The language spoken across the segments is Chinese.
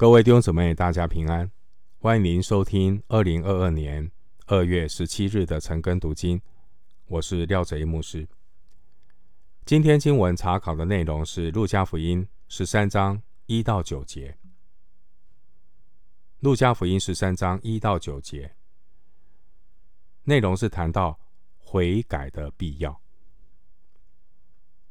各位弟兄姊妹，大家平安！欢迎您收听二零二二年二月十七日的晨更读经。我是廖哲一牧师。今天经文查考的内容是《路加福音》十三章一到九节。《路加福音》十三章一到九节内容是谈到悔改的必要。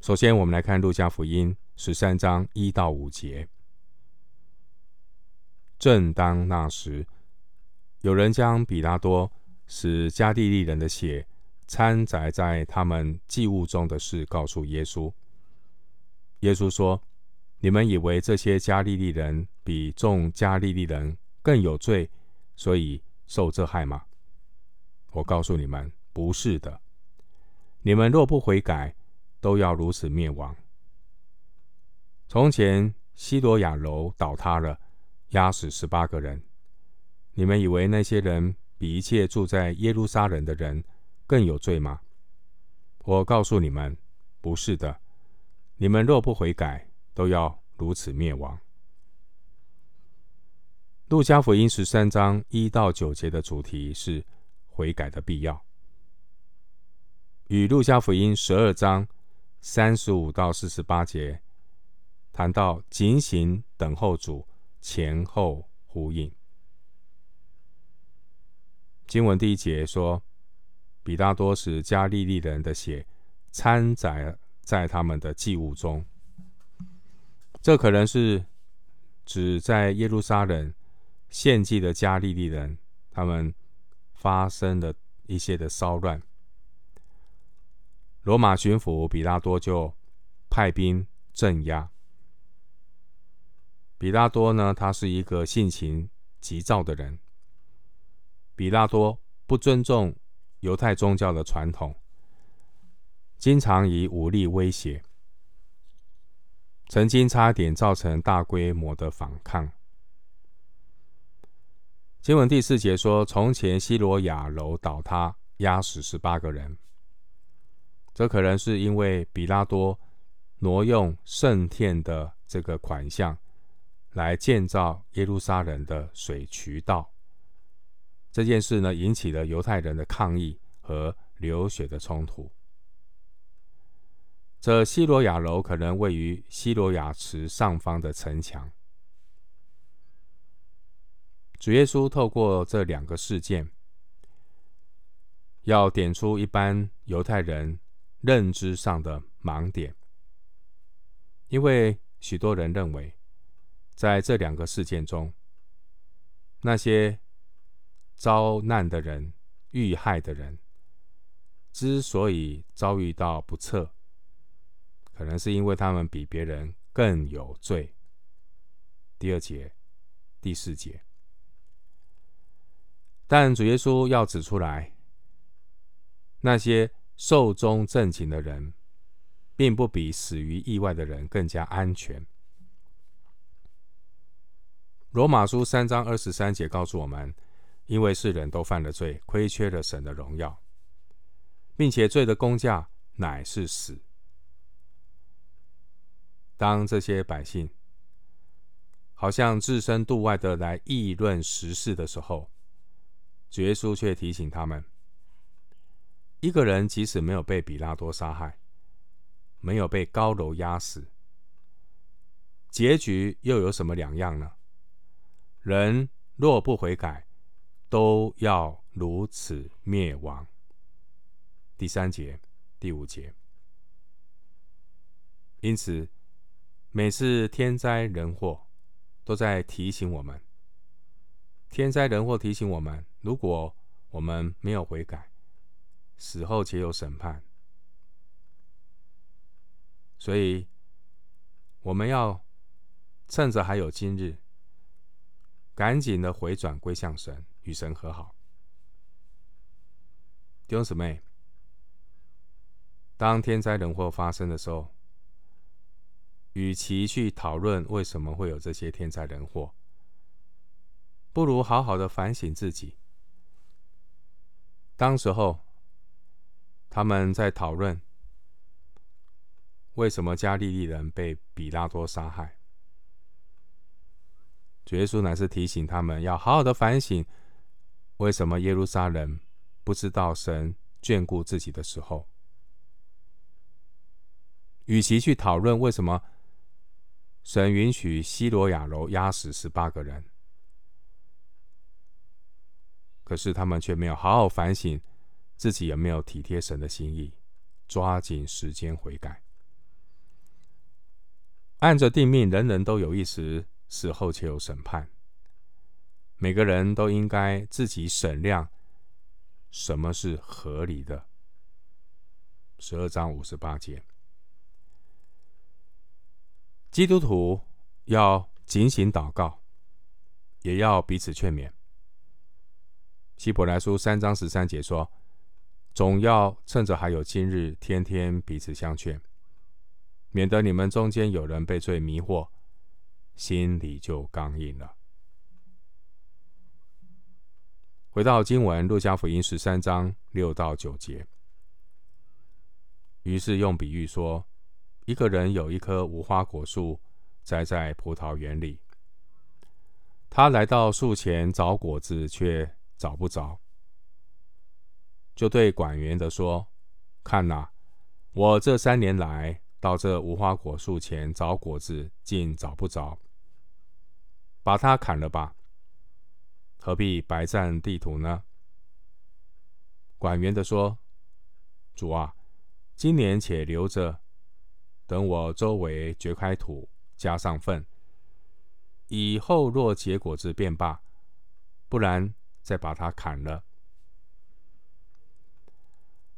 首先，我们来看《路加福音》十三章一到五节。正当那时，有人将比拉多使加利利人的血掺杂在他们祭物中的事告诉耶稣。耶稣说：“你们以为这些加利利人比众加利利人更有罪，所以受这害吗？我告诉你们，不是的。你们若不悔改，都要如此灭亡。从前西罗亚楼倒塌了。”压死十八个人，你们以为那些人比一切住在耶路撒冷的人更有罪吗？我告诉你们，不是的。你们若不悔改，都要如此灭亡。路加福音十三章一到九节的主题是悔改的必要，与路加福音十二章三十五到四十八节谈到警醒等候主。前后呼应。经文第一节说：“彼拉多是加利利人的血掺杂在他们的祭物中。”这可能是指在耶路撒冷献祭的加利利人，他们发生了一些的骚乱。罗马巡抚比拉多就派兵镇压。比拉多呢，他是一个性情急躁的人。比拉多不尊重犹太宗教的传统，经常以武力威胁，曾经差点造成大规模的反抗。经文第四节说：“从前西罗亚楼倒塌，压死十八个人。”这可能是因为比拉多挪用圣殿的这个款项。来建造耶路撒冷的水渠道，这件事呢，引起了犹太人的抗议和流血的冲突。这西罗亚楼可能位于西罗亚池上方的城墙。主耶稣透过这两个事件，要点出一般犹太人认知上的盲点，因为许多人认为。在这两个事件中，那些遭难的人、遇害的人，之所以遭遇到不测，可能是因为他们比别人更有罪。第二节、第四节，但主耶稣要指出来，那些寿终正寝的人，并不比死于意外的人更加安全。罗马书三章二十三节告诉我们：因为世人都犯了罪，亏缺了神的荣耀，并且罪的工价乃是死。当这些百姓好像置身度外的来议论时事的时候，主耶稣却提醒他们：一个人即使没有被比拉多杀害，没有被高楼压死，结局又有什么两样呢？人若不悔改，都要如此灭亡。第三节、第五节。因此，每次天灾人祸都在提醒我们：天灾人祸提醒我们，如果我们没有悔改，死后且有审判。所以，我们要趁着还有今日。赶紧的回转归向神，与神和好。弟兄姊妹，当天灾人祸发生的时候，与其去讨论为什么会有这些天灾人祸，不如好好的反省自己。当时候，他们在讨论为什么加利利人被彼拉多杀害。主耶稣乃是提醒他们要好好的反省，为什么耶路撒冷不知道神眷顾自己的时候，与其去讨论为什么神允许西罗亚楼压死十八个人，可是他们却没有好好反省自己有没有体贴神的心意，抓紧时间悔改。按着定命，人人都有一时，死后且有审判。每个人都应该自己审量什么是合理的。十二章五十八节，基督徒要警醒祷告，也要彼此劝勉。希伯来书三章十三节说：“总要趁着还有今日，天天彼此相劝。”免得你们中间有人被罪迷惑，心里就刚硬了。回到经文，路加福音十三章六到九节。于是用比喻说，一个人有一棵无花果树栽在葡萄园里，他来到树前找果子，却找不着，就对管园的说：“看哪，我这三年来。”到这无花果树前找果子，竟找不着，把它砍了吧，何必白占地土呢？管园的说：“主啊，今年且留着，等我周围掘开土，加上粪，以后若结果子便罢，不然再把它砍了。”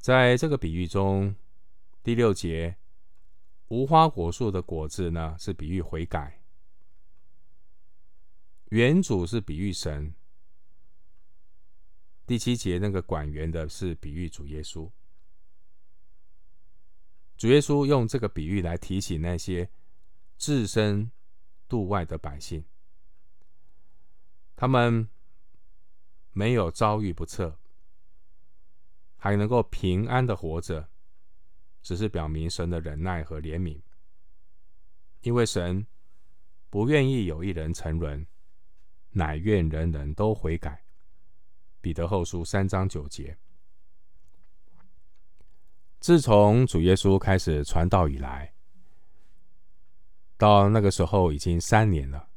在这个比喻中，第六节。无花果树的果子呢，是比喻悔改；园主是比喻神。第七节那个管园的是比喻主耶稣。主耶稣用这个比喻来提醒那些置身度外的百姓，他们没有遭遇不测，还能够平安的活着。只是表明神的忍耐和怜悯，因为神不愿意有一人沉沦，乃愿人人都悔改。彼得后书三章九节。自从主耶稣开始传道以来，到那个时候已经三年了。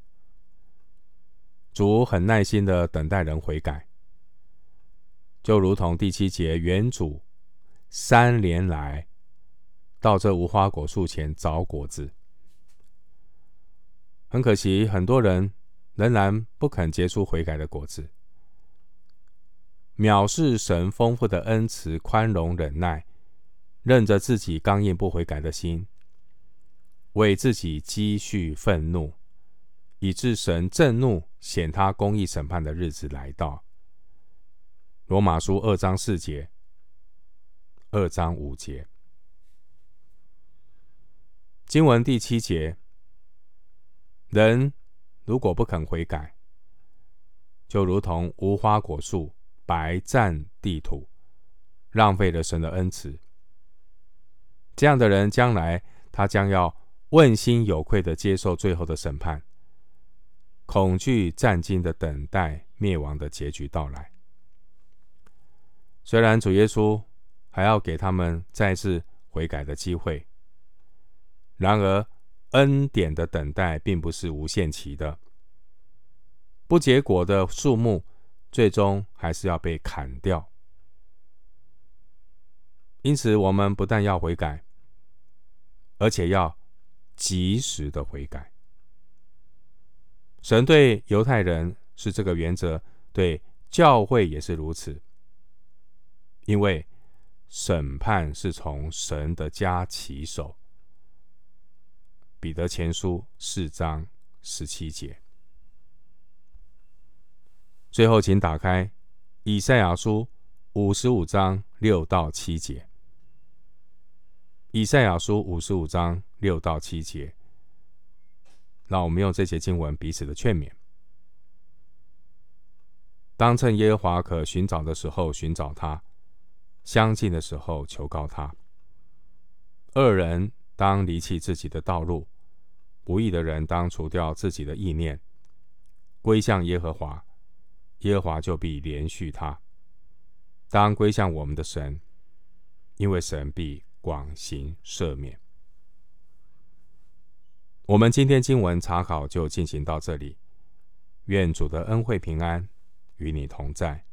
主很耐心的等待人悔改，就如同第七节原主三年来。到这无花果树前找果子，很可惜，很多人仍然不肯结出悔改的果子，藐视神丰富的恩慈、宽容、忍耐，任着自己刚硬不悔改的心，为自己积蓄愤怒，以致神震怒，显他公义审判的日子来到。罗马书二章四节，二章五节。经文第七节，人如果不肯悔改，就如同无花果树白占地土，浪费了神的恩慈。这样的人，将来他将要问心有愧的接受最后的审判，恐惧战兢的等待灭亡的结局到来。虽然主耶稣还要给他们再次悔改的机会。然而，恩典的等待并不是无限期的。不结果的树木，最终还是要被砍掉。因此，我们不但要悔改，而且要及时的悔改。神对犹太人是这个原则，对教会也是如此。因为审判是从神的家起手。彼得前书四章十七节。最后，请打开以赛亚书五十五章六到七节。以赛亚书五十五章六到七节，让我们用这些经文彼此的劝勉。当趁耶和华可寻找的时候寻找他，相近的时候求告他。恶人。当离弃自己的道路，不义的人当除掉自己的意念，归向耶和华，耶和华就必怜恤他。当归向我们的神，因为神必广行赦免。我们今天经文查考就进行到这里。愿主的恩惠平安与你同在。